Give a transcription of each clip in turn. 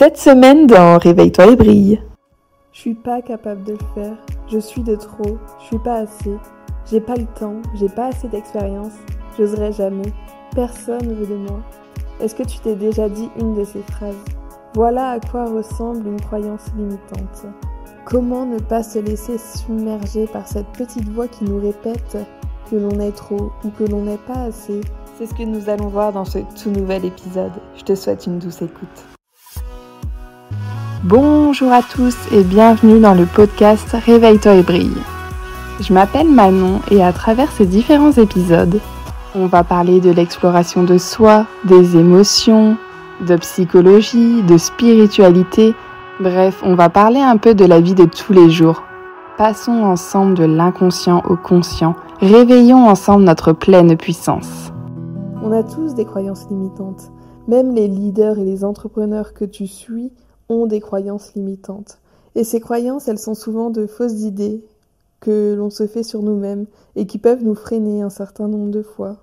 Cette semaine dans Réveille-toi et brille. Je suis pas capable de le faire. Je suis de trop. Je suis pas assez. J'ai pas le temps. J'ai pas assez d'expérience. J'oserai jamais. Personne veut de moi. Est-ce que tu t'es déjà dit une de ces phrases? Voilà à quoi ressemble une croyance limitante. Comment ne pas se laisser submerger par cette petite voix qui nous répète que l'on est trop ou que l'on n'est pas assez? C'est ce que nous allons voir dans ce tout nouvel épisode. Je te souhaite une douce écoute. Bonjour à tous et bienvenue dans le podcast Réveille-toi et brille. Je m'appelle Manon et à travers ces différents épisodes, on va parler de l'exploration de soi, des émotions, de psychologie, de spiritualité, bref, on va parler un peu de la vie de tous les jours. Passons ensemble de l'inconscient au conscient, réveillons ensemble notre pleine puissance. On a tous des croyances limitantes. Même les leaders et les entrepreneurs que tu suis ont des croyances limitantes. Et ces croyances, elles sont souvent de fausses idées que l'on se fait sur nous-mêmes et qui peuvent nous freiner un certain nombre de fois.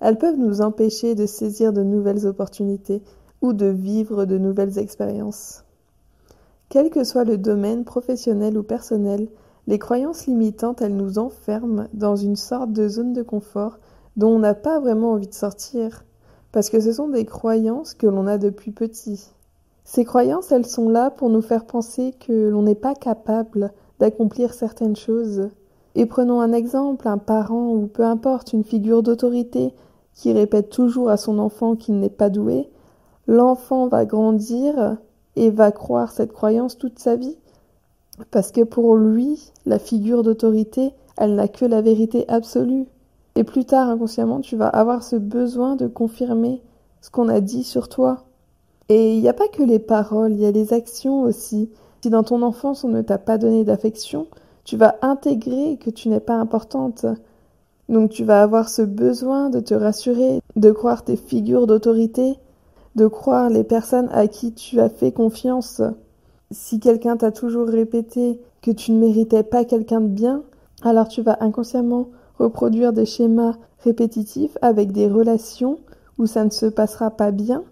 Elles peuvent nous empêcher de saisir de nouvelles opportunités ou de vivre de nouvelles expériences. Quel que soit le domaine professionnel ou personnel, les croyances limitantes, elles nous enferment dans une sorte de zone de confort dont on n'a pas vraiment envie de sortir, parce que ce sont des croyances que l'on a depuis petit. Ces croyances, elles sont là pour nous faire penser que l'on n'est pas capable d'accomplir certaines choses. Et prenons un exemple, un parent ou peu importe, une figure d'autorité qui répète toujours à son enfant qu'il n'est pas doué, l'enfant va grandir et va croire cette croyance toute sa vie. Parce que pour lui, la figure d'autorité, elle n'a que la vérité absolue. Et plus tard, inconsciemment, tu vas avoir ce besoin de confirmer ce qu'on a dit sur toi. Et il n'y a pas que les paroles, il y a les actions aussi. Si dans ton enfance on ne t'a pas donné d'affection, tu vas intégrer que tu n'es pas importante. Donc tu vas avoir ce besoin de te rassurer, de croire tes figures d'autorité, de croire les personnes à qui tu as fait confiance. Si quelqu'un t'a toujours répété que tu ne méritais pas quelqu'un de bien, alors tu vas inconsciemment reproduire des schémas répétitifs avec des relations où ça ne se passera pas bien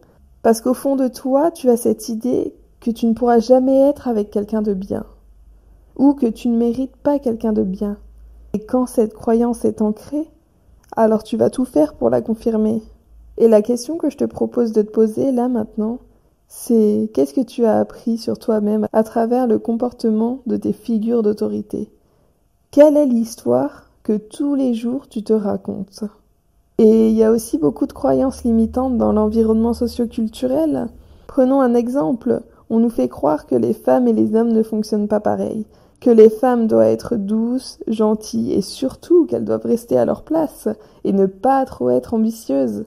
parce qu'au fond de toi, tu as cette idée que tu ne pourras jamais être avec quelqu'un de bien, ou que tu ne mérites pas quelqu'un de bien. Et quand cette croyance est ancrée, alors tu vas tout faire pour la confirmer. Et la question que je te propose de te poser là maintenant, c'est qu'est-ce que tu as appris sur toi-même à travers le comportement de tes figures d'autorité? Quelle est l'histoire que tous les jours tu te racontes? Et il y a aussi beaucoup de croyances limitantes dans l'environnement socioculturel. Prenons un exemple. On nous fait croire que les femmes et les hommes ne fonctionnent pas pareil, que les femmes doivent être douces, gentilles et surtout qu'elles doivent rester à leur place et ne pas trop être ambitieuses.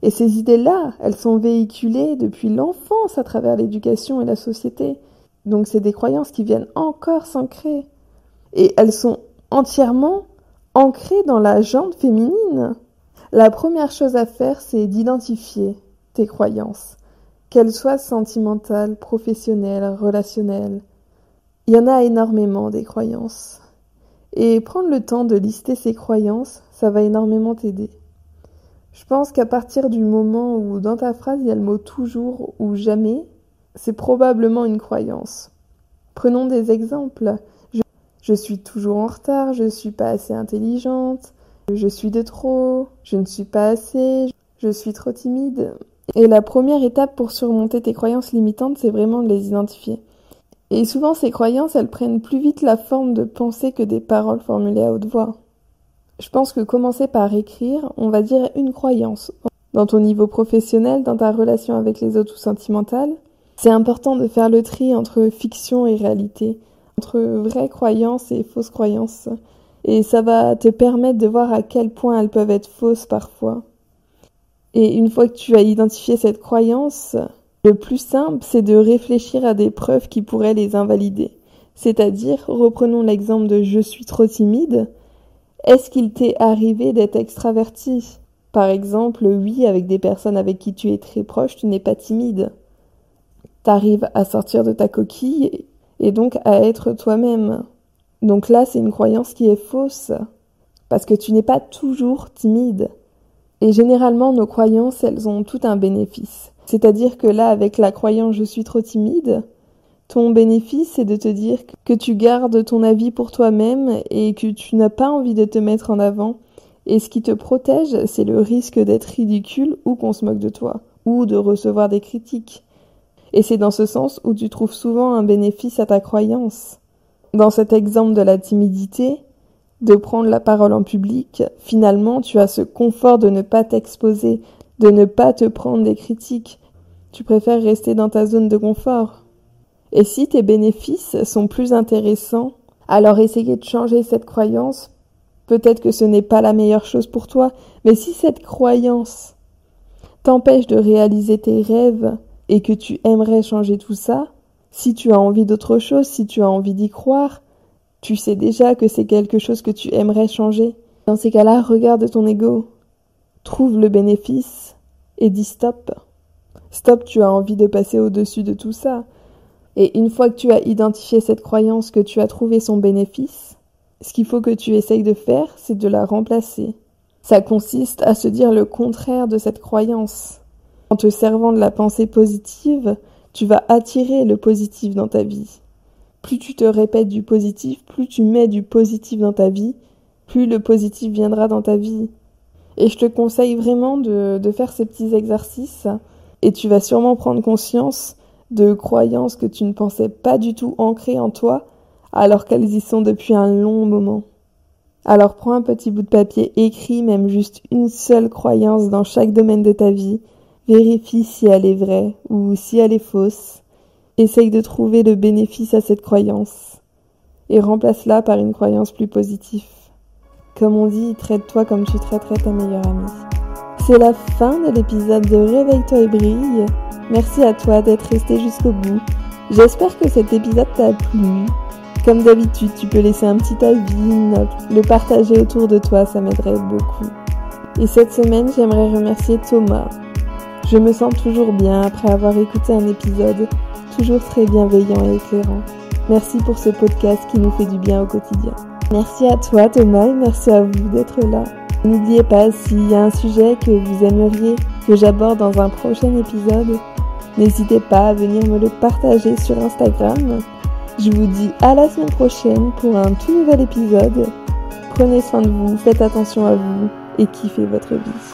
Et ces idées-là, elles sont véhiculées depuis l'enfance à travers l'éducation et la société. Donc c'est des croyances qui viennent encore s'ancrer. Et elles sont entièrement ancrées dans la jante féminine. La première chose à faire, c'est d'identifier tes croyances, qu'elles soient sentimentales, professionnelles, relationnelles. Il y en a énormément des croyances. Et prendre le temps de lister ces croyances, ça va énormément t'aider. Je pense qu'à partir du moment où dans ta phrase il y a le mot toujours ou jamais, c'est probablement une croyance. Prenons des exemples. Je, suis toujours en retard, je suis pas assez intelligente, je suis de trop, je ne suis pas assez, je suis trop timide. Et la première étape pour surmonter tes croyances limitantes, c'est vraiment de les identifier. Et souvent, ces croyances, elles prennent plus vite la forme de pensée que des paroles formulées à haute voix. Je pense que commencer par écrire, on va dire une croyance. Dans ton niveau professionnel, dans ta relation avec les autres ou sentimentale, c'est important de faire le tri entre fiction et réalité, entre vraies croyances et fausses croyances et ça va te permettre de voir à quel point elles peuvent être fausses parfois. Et une fois que tu as identifié cette croyance, le plus simple, c'est de réfléchir à des preuves qui pourraient les invalider. C'est-à-dire, reprenons l'exemple de je suis trop timide. Est-ce qu'il t'est arrivé d'être extraverti? Par exemple, oui, avec des personnes avec qui tu es très proche, tu n'es pas timide. T'arrives à sortir de ta coquille et donc à être toi-même. Donc là, c'est une croyance qui est fausse, parce que tu n'es pas toujours timide. Et généralement, nos croyances, elles ont tout un bénéfice. C'est-à-dire que là, avec la croyance je suis trop timide, ton bénéfice, c'est de te dire que tu gardes ton avis pour toi-même et que tu n'as pas envie de te mettre en avant. Et ce qui te protège, c'est le risque d'être ridicule ou qu'on se moque de toi, ou de recevoir des critiques. Et c'est dans ce sens où tu trouves souvent un bénéfice à ta croyance. Dans cet exemple de la timidité, de prendre la parole en public, finalement tu as ce confort de ne pas t'exposer, de ne pas te prendre des critiques. Tu préfères rester dans ta zone de confort. Et si tes bénéfices sont plus intéressants, alors essayez de changer cette croyance. Peut-être que ce n'est pas la meilleure chose pour toi, mais si cette croyance t'empêche de réaliser tes rêves et que tu aimerais changer tout ça, si tu as envie d'autre chose, si tu as envie d'y croire, tu sais déjà que c'est quelque chose que tu aimerais changer. Dans ces cas-là, regarde ton ego, trouve le bénéfice et dis stop. Stop, tu as envie de passer au-dessus de tout ça. Et une fois que tu as identifié cette croyance, que tu as trouvé son bénéfice, ce qu'il faut que tu essayes de faire, c'est de la remplacer. Ça consiste à se dire le contraire de cette croyance. En te servant de la pensée positive, tu vas attirer le positif dans ta vie. Plus tu te répètes du positif, plus tu mets du positif dans ta vie, plus le positif viendra dans ta vie. Et je te conseille vraiment de, faire ces petits exercices et tu vas sûrement prendre conscience de croyances que tu ne pensais pas du tout ancrées en toi, alors qu'elles y sont depuis un long moment. Alors prends un petit bout de papier, écris même juste une seule croyance dans chaque domaine de ta vie, vérifie si elle est vraie ou si elle est fausse, essaye de trouver le bénéfice à cette croyance, et remplace-la par une croyance plus positive. Comme on dit, traite-toi comme tu traiterais ta meilleure amie. C'est la fin de l'épisode de Réveille-toi et brille. Merci à toi d'être resté jusqu'au bout. J'espère que cet épisode t'a plu. Comme d'habitude, tu peux laisser un petit avis, note, le partager autour de toi, ça m'aiderait beaucoup. Et cette semaine, j'aimerais remercier Thomas. Je me sens toujours bien après avoir écouté un épisode, toujours très bienveillant et éclairant. Merci pour ce podcast qui nous fait du bien au quotidien. Merci à toi Thomas merci à vous d'être là. N'oubliez pas, s'il y a un sujet que vous aimeriez que j'aborde dans un prochain épisode, n'hésitez pas à venir me le partager sur Instagram. Je vous dis à la semaine prochaine pour un tout nouvel épisode. Prenez soin de vous, faites attention à vous et kiffez votre vie.